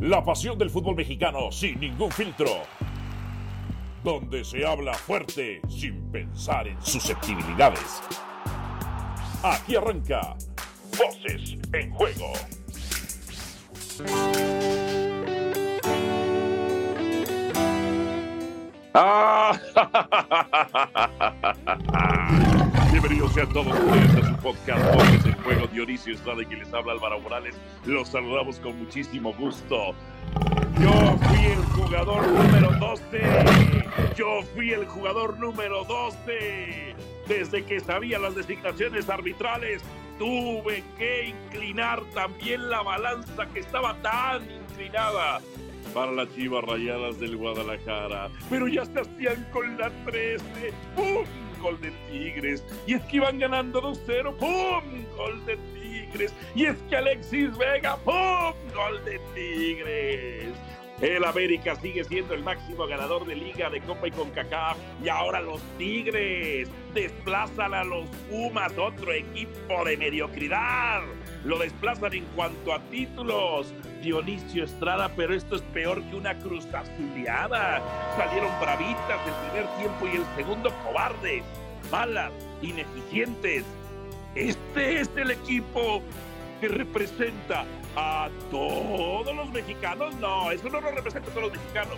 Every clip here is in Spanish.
La pasión del fútbol mexicano sin ningún filtro. Donde se habla fuerte sin pensar en susceptibilidades. Aquí arranca Voces en Juego. Ah. Bienvenidos sean todos ustedes a su podcast Voces en Juego. Dionisio Estrada que les habla Álvaro Morales. Los saludamos con muchísimo gusto. Yo fui el jugador número 12. Yo fui el jugador número 12. Desde que sabía las designaciones arbitrales, tuve que inclinar también la balanza que estaba tan inclinada para las chivas rayadas del Guadalajara. Pero ya se hacían con la 13. ¡Pum! Gol de Tigres. Y es que iban ganando 2-0. ¡Pum! Gol de Tigres. Y es que Alexis Vega. ¡Pum! Gol de Tigres. El América sigue siendo el máximo ganador de Liga de Copa y CONCACAF. Y ahora los Tigres desplazan a los Pumas, otro equipo de mediocridad. Lo desplazan en cuanto a títulos. Dionisio Estrada, pero esto es peor que una cruz azuleada. Salieron bravitas el primer tiempo y el segundo cobardes, malas, ineficientes. Este es el equipo que representa a todos los mexicanos. No, eso no nos representa a todos los mexicanos.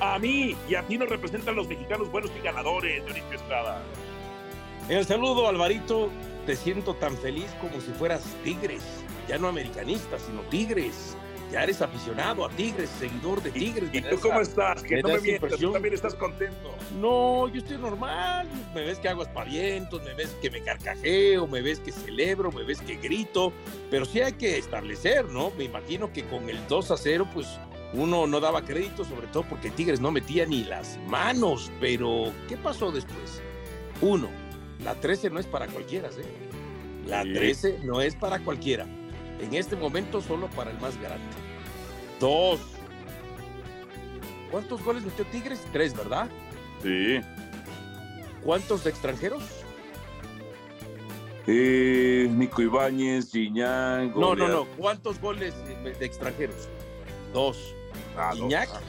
A mí y a ti nos representan los mexicanos buenos y ganadores, Dionisio Estrada. El saludo, Alvarito. Te siento tan feliz como si fueras Tigres. Ya no americanista, sino Tigres. Ya eres aficionado a Tigres, seguidor de Tigres. ¿Y, tú cómo estás? Que no me mientas, tú también estás contento. No, yo estoy normal. Me ves que hago espavientos, me ves que me carcajeo, me ves que celebro, me ves que grito. Pero sí hay que establecer, ¿no? Me imagino que con el 2 a 0, pues uno no daba crédito, sobre todo porque Tigres no metía ni las manos. Pero, ¿qué pasó después? Uno, la 13 no es para cualquiera, ¿eh? La 13 no es para cualquiera. En este momento solo para el más grande. Dos. ¿Cuántos goles metió Tigres? Tres, ¿verdad? Sí. ¿Cuántos de extranjeros? Eh, Nico Ibáñez, Gignac. No, no, no. ¿Cuántos goles de extranjeros? Dos. Ah, Gignac, dos.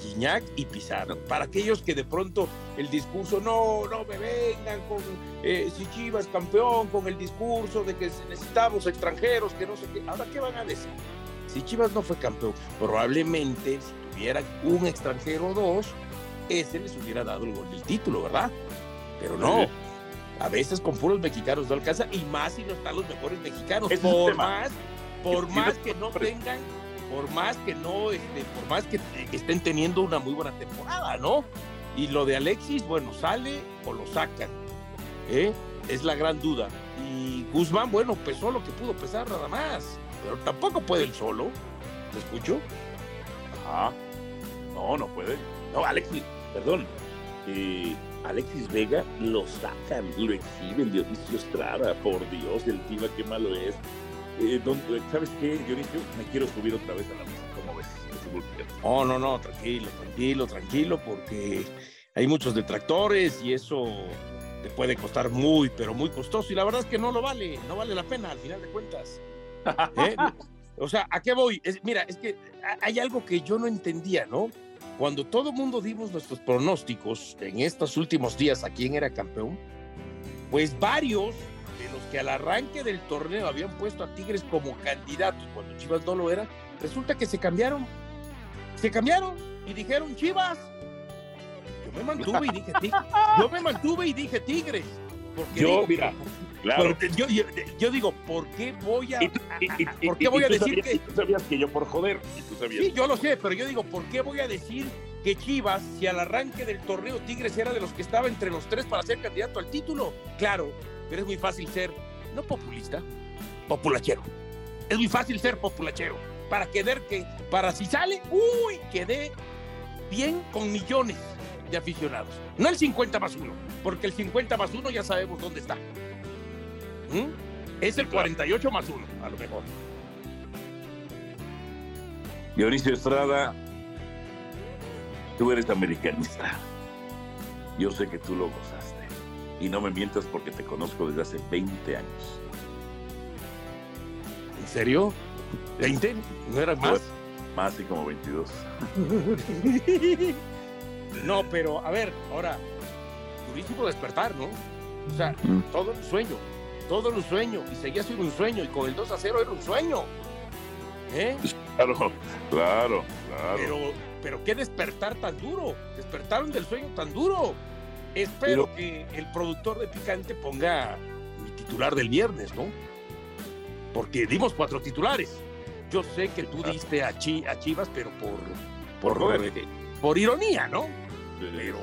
Gignac y Pizarro. Para aquellos que de pronto el discurso, no, no me vengan con eh, si Chivas campeón, con el discurso de que necesitamos extranjeros, que no sé qué. Ahora, ¿qué van a decir? Si Chivas no fue campeón, probablemente si tuvieran un extranjero o dos, ese les hubiera dado el título, ¿verdad? Pero no. A veces con puros mexicanos no alcanza, y más si no están los mejores mexicanos. Es por más, por más que no tengan, por más que no, este, por más que que estén teniendo una muy buena temporada, ¿no? Y lo de Alexis, bueno, sale o lo sacan. ¿eh? Es la gran duda. Y Guzmán, bueno, pesó lo que pudo pesar nada más. Pero tampoco puede él solo. ¿Te escucho? Ajá. No, no puede. No, Alexis, perdón. Eh, Alexis Vega lo sacan, lo exhiben Dionisio Estrada. Por Dios, el Tiva, qué malo es. Eh, don- ¿Sabes qué, Dionisio? Me quiero subir otra vez a la mesa. ¿Cómo ves? No, no, no, tranquilo, tranquilo, tranquilo, porque hay muchos detractores y eso te puede costar muy, pero muy costoso. Y la verdad es que no lo vale, no vale la pena al final de cuentas. ¿eh? O sea, ¿a qué voy? Mira, es que ha- hay algo que yo no entendía, ¿no? Cuando todo el mundo dimos nuestros pronósticos en estos últimos días a quién era campeón, pues varios que al arranque del torneo habían puesto a Tigres como candidatos cuando Chivas no lo era, resulta que se cambiaron. Se cambiaron y dijeron Chivas. Yo me mantuve y dije Tigres. Yo me mantuve y dije Tigres. Porque Yo, digo, mira, Claro. yo, yo- yo digo, ¿por qué voy a, Y tú- y- y- a- y- ¿por qué voy a decir sabías- que y tú sabías que yo por joder. Y tú sabías. Sí, yo lo sé, pero yo digo, ¿por qué voy a decir que Chivas, si al arranque del torneo Tigres era de los que estaba entre los tres para ser candidato al título? Claro, pero es muy fácil ser, no populista, populachero. Es muy fácil ser populachero. Para quedar que, para si sale, uy, quedé bien con millones de aficionados. No el 50 más uno, porque el 50 más uno ya sabemos dónde está. ¿Mm? Es el 48 más uno, a lo mejor. Dionisio Estrada, tú eres americanista. Yo sé que tú lo gozaste. Y no me mientas porque te conozco desde hace 20 años. ¿En serio? ¿20? ¿No eran más? Más y como 22. no, pero a ver, ahora, durísimo despertar, ¿no? O sea, mm. todo un sueño, todo un sueño, y seguía siendo un sueño, y con el 2 a 0 era un sueño. ¿Eh? Claro, claro, claro. Pero, pero qué despertar tan duro, despertaron del sueño tan duro. Espero que el productor de Picante ponga mi titular del viernes, ¿no? Porque dimos cuatro titulares. Yo sé que tú diste a, Chivas, pero por, por, por, ironía, ¿no? pero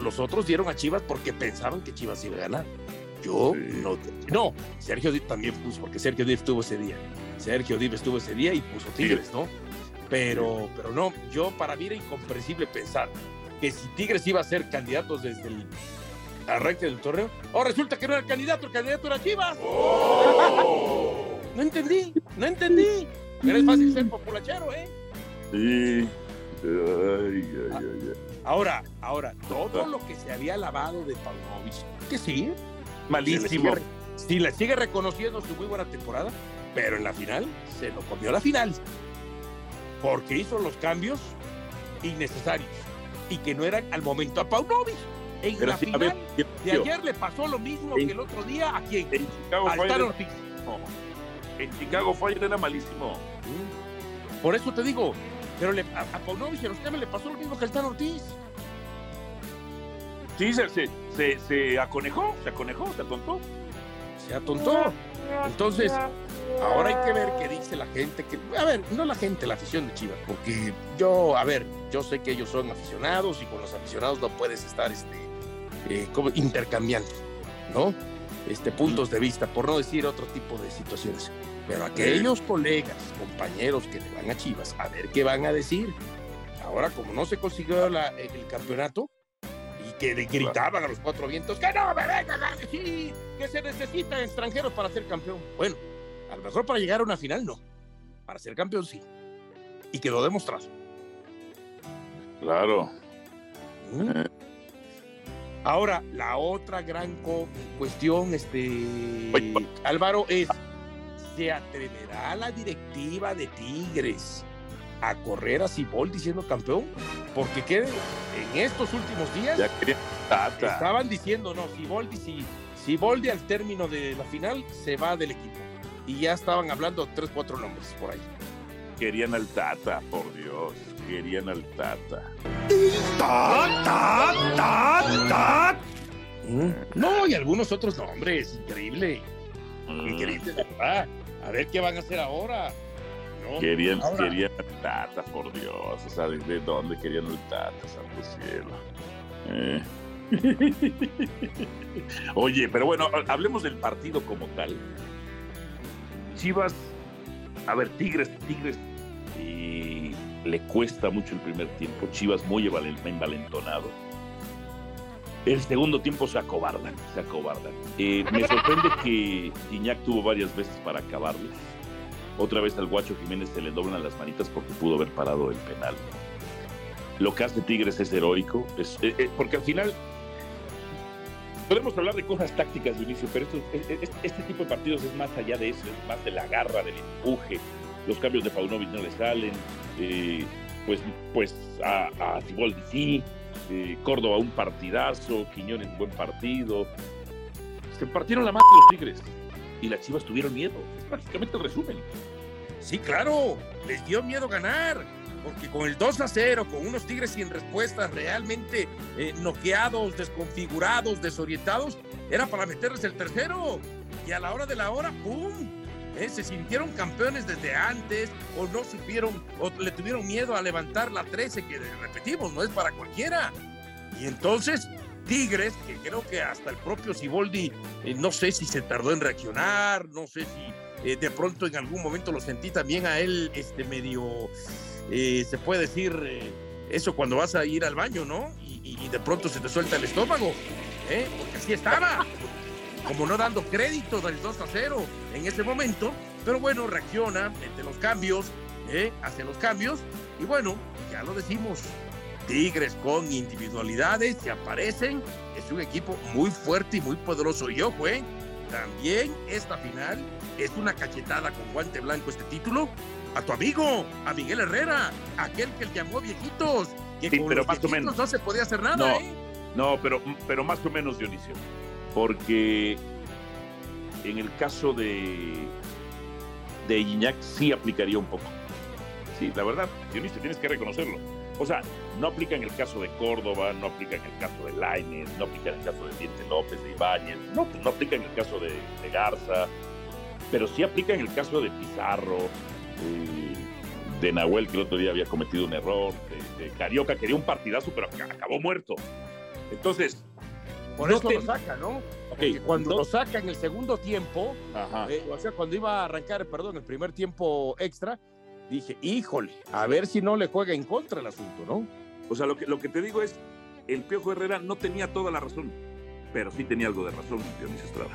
los otros dieron a Chivas porque pensaban que Chivas iba a ganar. Yo no. No, Sergio también puso, porque Sergio Díaz estuvo ese día. Sergio Díaz estuvo ese día y puso Tigres, ¿no? Pero, pero no, yo para mí era incomprensible pensar que si Tigres iba a ser candidatos desde el arranque del torneo, oh, resulta que no era el candidato, el candidato era Chivas. Oh. no entendí, no entendí. Pero es fácil ser populachero, ¿eh? Sí. Ay, ay, ay, ahora, ahora, todo lo que se había lavado de Paunovic, que sí, malísimo. Si le sigue reconociendo su muy buena temporada, pero en la final se lo comió la final. Porque hizo los cambios innecesarios y que no eran al momento a Paunovic. En la final de ayer le pasó lo mismo que el otro día a quién? En Chicago Ortiz. En Chicago Fire era malísimo. Por eso te digo, pero le, a, a Paunovic en los temas le pasó lo mismo que al Tano Ortiz. Sí, se, se, se, aconejó, se aconejó, se atontó. Se atontó. Entonces, ahora hay que ver qué dice la gente. Que, a ver, no la gente, la afición de Chivas, porque yo, a ver, yo sé que ellos son aficionados y con los aficionados no puedes estar este, eh, como intercambiando, ¿no? Este, puntos de vista, por no decir otro tipo de situaciones. Pero aquellos colegas, compañeros que le van a Chivas, a ver qué van a decir. Ahora, como no se consiguió el campeonato, que gritaban a los cuatro vientos que no me vengan a decir que se necesitan extranjeros para ser campeón. Bueno, a lo mejor para llegar a una final no, para ser campeón sí. Y quedó demostrado. Claro. ¿Mm? Eh. Ahora, la otra gran cuestión, este Álvaro, es ¿se atreverá la directiva de Tigres a correr a Ciboldi siendo campeón, porque que en estos últimos días estaban diciendo, no, Ciboldi, si Ciboldi al término de la final se va del equipo. Y ya estaban hablando tres, cuatro nombres por ahí. Querían al Tata, por Dios, querían al Tata. No, y algunos otros nombres, increíble. Mm. Increíble, A ver qué van a hacer ahora. Querían, querían el Tata, por Dios. O sea, ¿de, dónde querían el Tata, santo cielo? Eh. Oye, pero bueno, hablemos del partido como tal. Chivas, a ver, Tigres, Tigres, y le cuesta mucho el primer tiempo. Chivas muy envalentonado. El segundo tiempo se acobardan, se acobardan. Eh, me sorprende que Iñak tuvo varias veces para acabarles otra vez al Guacho Jiménez se le doblan las manitas porque pudo haber parado el penal. Lo que hace Tigres es heroico, es, eh, eh, porque al final podemos hablar de cosas tácticas de inicio, pero este tipo de partidos es más allá de eso, es más de la garra, del empuje. Los cambios de Paunovic no le salen, eh, pues, pues a, a sí, Córdoba un partidazo, Quiñones un buen partido. Se partieron la mano los Tigres y las Chivas tuvieron miedo. Es prácticamente el resumen. Sí, claro, les dio miedo ganar, porque con el 2 a 0, con unos Tigres sin respuestas, realmente eh, noqueados, desconfigurados, desorientados, era para meterles el tercero. Y a la hora de la hora, ¡pum! Eh, se sintieron campeones desde antes, o no supieron, o le tuvieron miedo a levantar la 13, que repetimos, no es para cualquiera. Y entonces Tigres, que creo que hasta el propio Siboldi, eh, no sé si se tardó en reaccionar, no sé si de pronto en algún momento lo sentí también a él este medio, eh, se puede decir eso cuando vas a ir al baño, ¿no? Y, de pronto se te suelta el estómago, porque así estaba, como no dando crédito del 2 a 0 en ese momento, pero bueno, reacciona, mete los cambios, hace los cambios, y bueno, ya lo decimos, Tigres con individualidades que aparecen. Es un equipo muy fuerte y muy poderoso. Y ojo, ¿eh? también esta final es una cachetada con guante blanco este título a tu amigo, a Miguel Herrera, aquel que le llamó viejitos, que Sí, con pero los más o menos. no se podía hacer nada, No. ¿eh? No, pero, pero más o menos, Dionisio. Porque en el caso de, de Iñak sí aplicaría un poco. Sí, la verdad, Dionisio, tienes que reconocerlo. O sea, no aplica en el caso de Córdoba, no aplica en el caso de Lainez, no aplica en el caso de Diente López, de Ibáñez, no, no aplica en el caso de, de Garza, pero sí aplica en el caso de Pizarro, de Nahuel, que el otro día había cometido un error, de, de Carioca, quería un partidazo, pero ac- acabó muerto. Entonces, Por no eso te- lo saca, ¿no? Porque cuando no- lo saca en el segundo tiempo, eh, o sea, cuando iba a arrancar, perdón, el primer tiempo extra, dije, híjole, a ver si no le juega en contra el asunto, ¿no? O sea, lo que, lo que te digo es, el Piojo Herrera no tenía toda la razón, pero sí tenía algo de razón, Dionisio Estrada.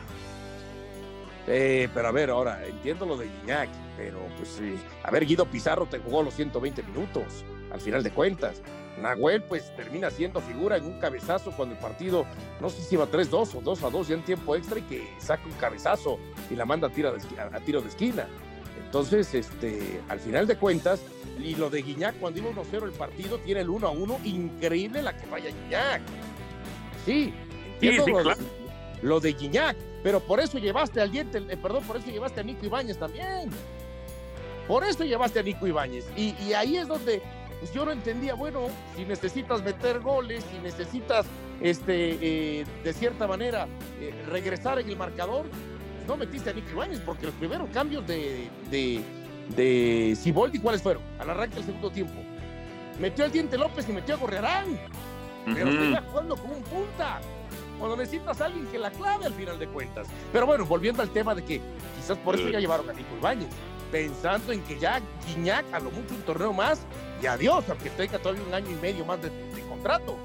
Eh, pero a ver, ahora, entiendo lo de Guiñac, pero pues sí. A ver, Guido Pizarro te jugó los 120 minutos, al final de cuentas. Nahuel, pues termina siendo figura en un cabezazo cuando el partido, no sé si iba 3-2 o 2-2 ya en tiempo extra y que saca un cabezazo y la manda a tiro de, esqui- a- tiro de esquina. Entonces, este, al final de cuentas, y lo de Guiñac cuando iba 1-0 el partido, tiene el 1-1, increíble la que vaya Guiñac. Sí, entiendo sí, lo, claro. Lo de Guiñac, pero por eso llevaste al diente, eh, perdón, por eso llevaste a Nico Ibáñez también. Por eso llevaste a Nico Ibáñez. Y, y ahí es donde pues yo no entendía, bueno, si necesitas meter goles, si necesitas, este, eh, de cierta manera, eh, regresar en el marcador, pues no metiste a Nico Ibáñez, porque los primeros cambios de, de, de Siboldi, ¿cuáles fueron? Al arranque del segundo tiempo. Metió al Diente López y metió a Gorriarán, pero Ujú. seguía jugando como un punta. Cuando necesitas a alguien que la clave al final de cuentas. Pero bueno, volviendo al tema de que quizás por eso ya llevaron a Nico Ibáñez, pensando en que ya Guiñac a lo mucho un torneo más y adiós, aunque tenga todavía un año y medio más de, contrato.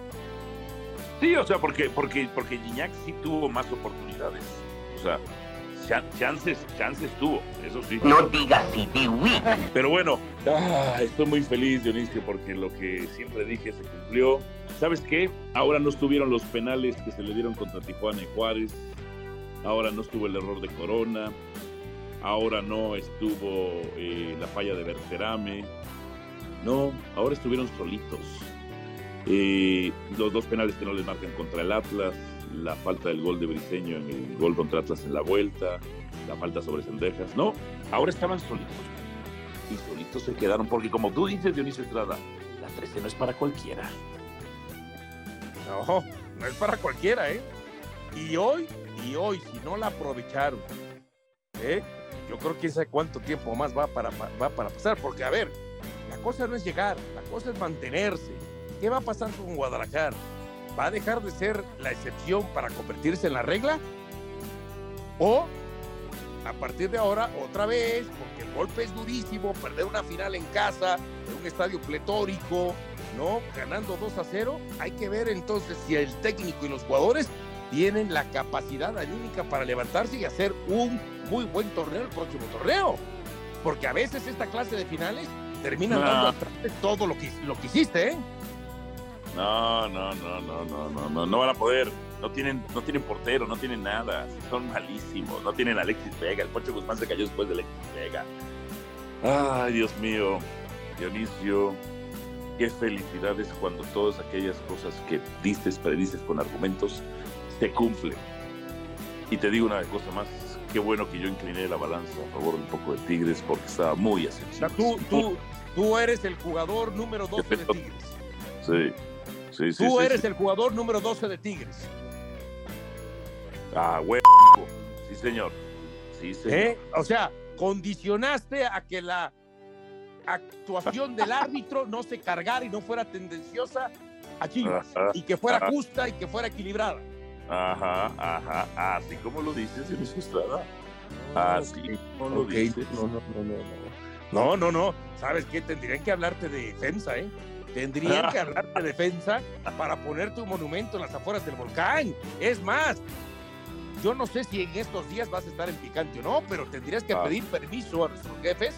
Sí, o sea, porque, porque, porque sí tuvo más oportunidades. O sea, chances, chances tuvo, eso sí. No digas si Pero bueno, ah, estoy muy feliz, Dionisio, porque lo que siempre dije se cumplió. ¿Sabes qué? Ahora no estuvieron los penales que se le dieron contra Tijuana y Juárez. Ahora no estuvo el error de Corona. Ahora no estuvo eh, la falla de Berterame. No, ahora estuvieron solitos. Eh, los dos penales que no les marcan contra el Atlas, la falta del gol de Briseño en el gol contra Atlas en la vuelta, la falta sobre Sendejas. No, ahora estaban solitos y solitos se quedaron, porque como tú dices, Dionisio Estrada, la 13 no es para cualquiera. No, no es para cualquiera, ¿eh? Y hoy, y hoy, si no la aprovecharon, ¿eh? Yo creo que sabe cuánto tiempo más va para, va para pasar, porque a ver, la cosa no es llegar, la cosa es mantenerse. ¿Qué va a con Guadalajara? ¿Va a dejar de ser la excepción para convertirse en la regla? ¿O a partir de ahora, otra vez, porque el golpe es durísimo, perder una final en casa, en un estadio pletórico, ¿no? Ganando 2 a 0, hay que ver entonces si el técnico y los jugadores tienen la capacidad anímica para levantarse y hacer un muy buen torneo el próximo torneo. Porque a veces esta clase de finales terminan No. dando atrás de todo lo que, lo que hiciste, ¿eh? No, no, no, no, no, no, no, no van a poder. No tienen, no tienen portero, no tienen nada. Son malísimos. No tienen Alexis Vega. El Poncho Guzmán se cayó después de Alexis Vega. Ay, Dios mío. Dionisio, qué felicidades cuando todas aquellas cosas que dices, predices con argumentos, se cumplen. Y te digo una cosa más. Qué bueno que yo incliné la balanza a favor un poco de Tigres porque estaba muy O sea, ascensivo. tú, tú, tú eres el jugador número 12 de Tigres. Sí, sí, sí. Tú sí, eres el jugador número 12 de Tigres. Ah, huevo. Sí, señor. Sí, señor. ¿eh? O sea, condicionaste a que la actuación del árbitro no se cargara y no fuera tendenciosa a Chivas. Ajá, Y que fuera ajá. justa y que fuera equilibrada. Ajá, ajá. Así como lo dices, Dionisio Estrada. Así como lo dices. no, no, no, no, no. No, no, no. ¿Sabes qué? Tendrían que hablarte de defensa, ¿eh? Tendrían que hablarte de defensa para ponerte un monumento en las afueras del volcán. Es más, yo no sé si en estos días vas a estar en picante o no, pero tendrías que Ah. pedir permiso a nuestros jefes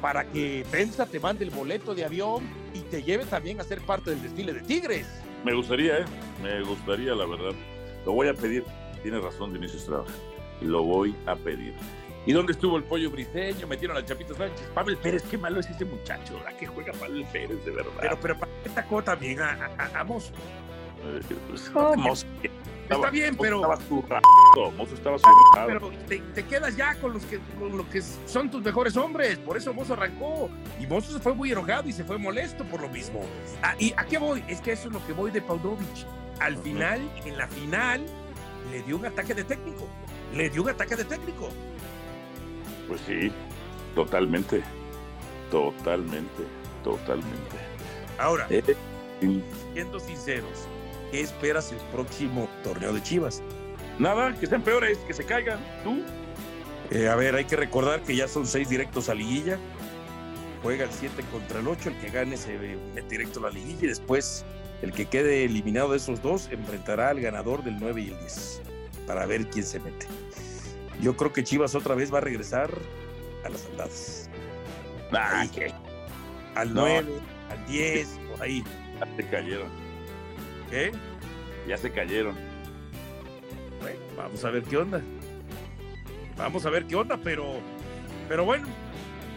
para que Pensa te mande el boleto de avión y te lleve también a ser parte del desfile de Tigres. Me gustaría, ¿eh? Me gustaría, la verdad. Lo voy a pedir. Tienes razón, Dionisio Estrada. Lo voy a pedir. ¿Y dónde estuvo el pollo briseño? Metieron al Chapito Sánchez. Pavel Pérez, qué malo es ese muchacho. ¿A qué juega Pavel Pérez, de verdad? Pero, pero ¿para qué tacó también a, a, a Mozo? Mozo, Está bien, Mozo pero, Estaba zurrado. Mozo estaba zurrado. pero te, te quedas ya con los que con los que son tus mejores hombres. Por eso Mozo arrancó. Y Mozo se fue muy enojado y se fue molesto por lo mismo. Ah, ¿Y a qué voy? Es que eso es lo que voy de Paunovic. Al final, en la final, le dio un ataque de técnico. Le dio un ataque de técnico. Pues sí, totalmente. Totalmente. Totalmente. Ahora, Eh, siendo sinceros, ¿qué esperas el próximo torneo de Chivas? Nada, que sean peores, que se caigan. ¿Tú? Eh, a ver, hay que recordar que ya son seis directos a liguilla. Juega el 7 contra el 8, el que gane se mete directo a la liguilla y después el que quede eliminado de esos dos enfrentará al ganador del 9 y el 10 para ver quién se mete. Yo creo que Chivas otra vez va a regresar a las andadas. Ah, Ahí. que Al No. 9, al 10, por ahí. ya se cayeron. ¿Qué? Ya se cayeron. Bueno, vamos a ver qué onda. Vamos a ver qué onda, pero, pero bueno,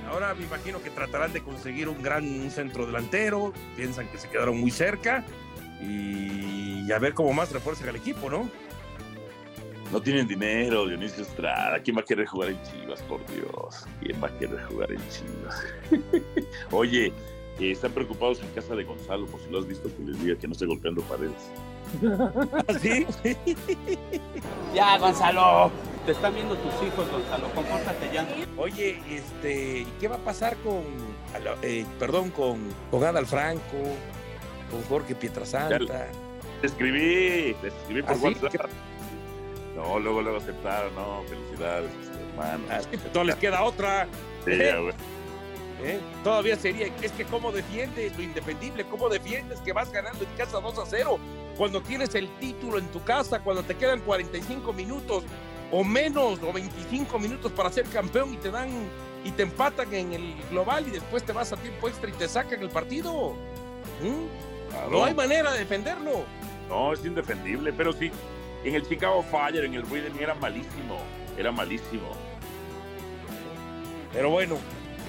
ahora me imagino que tratarán de conseguir un gran un centro delantero. Piensan que se quedaron muy cerca y a ver cómo más refuerzan al equipo, ¿no? No tienen dinero, Dionisio Estrada. ¿Quién va a querer jugar en Chivas, por Dios? ¿Quién va a querer jugar en Chivas? Oye, eh, están preocupados en casa de Gonzalo, por si lo has visto, que les diga que no esté golpeando paredes. ¿Sí? Ya, Gonzalo. Te están viendo tus hijos, Gonzalo. Compórtate ya. Oye, este, ¿y qué va a pasar con, eh, perdón, con, con Adal Franco, con Jorge Pietrasanta? Te escribí, te escribí por ¿Ah, sí? No, luego, luego aceptaron, no, felicidades, hermano. Ah, No les queda otra. Sí, güey. ¿eh? Todavía sería, es que cómo defiendes lo indefendible, cómo defiendes que vas ganando en casa 2 a 0, cuando tienes el título en tu casa, cuando te quedan 45 minutos o menos o 25 minutos para ser campeón y te dan y te empatan en el global y después te vas a tiempo extra y te sacan el partido. ¿Mm? Claro. No hay manera de defenderlo. No, es indefendible, pero sí, en el Chicago Fire, en el Reading era malísimo, era malísimo. Pero bueno,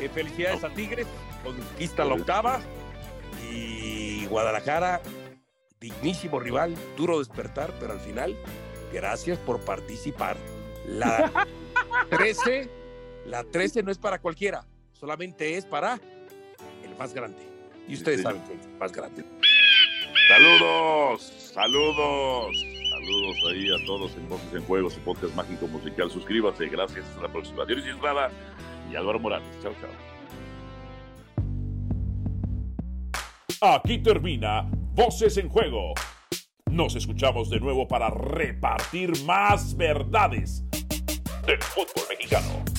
eh, felicidades a Tigres, conquista la octava y Guadalajara, dignísimo rival, duro despertar, pero al final, gracias por participar. La 13, la 13 no es para cualquiera, solamente es para el más grande. Y ustedes Sí. saben que es el más grande. Saludos, saludos, saludos ahí a todos en Voces en Juego, su podcast mágico musical. Suscríbase, gracias. Hasta la próxima. Dionisio Estrada y Álvaro Morales. Chao, chao. Aquí termina Voces en Juego. Nos escuchamos de nuevo para repartir más verdades del fútbol mexicano.